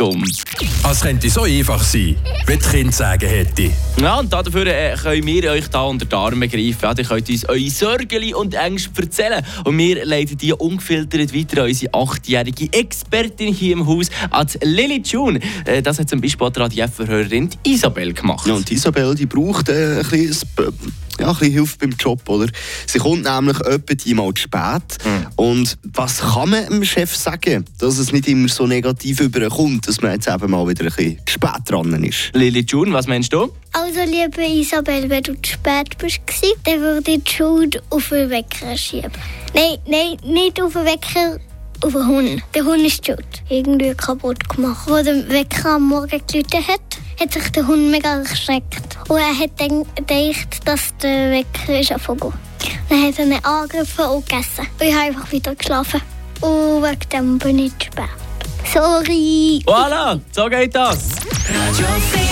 um. Es könnte so einfach sein, wie die Kinder sagen hätte. Ja, und dafür äh, können wir euch da unter die Arme greifen. Ja, ihr könnt uns eure Sorgen und Ängste erzählen. Und wir leiten die ungefiltert weiter an unsere achtjährige Expertin hier im Haus, an Lily June. Äh, das hat zum Beispiel die Radio-Hörerin Isabel gemacht. Ja, und Isabel die braucht äh, ein bisschen, ja, ein bisschen Hilfe beim Job. Oder? Sie kommt nämlich etwa einmal zu spät. Und was kann man dem Chef sagen, dass es nicht immer so negativ überkommt, dass man jetzt eben mal wieder ein bisschen zu spät dran ist? Lily June, was meinst du? Also, liebe Isabel, wenn du zu spät bist, gewesen, dann würde ich die Schuld auf den Wecker schieben. Nein, nein, nicht auf den Wecker, auf den Hund. Der Hund ist schuld. Irgendwie kaputt gemacht. Als der Wecker am Morgen geläutet hat, hat sich der Hund mega erschreckt. Und er hat dann gedacht, dass der Wecker ist angefangen. Dann hat er ihn angegriffen und gegessen. Und ich habe einfach wieder geschlafen. Und wegen dem bin ich zu spät. Sorry! Voilà, so geht das.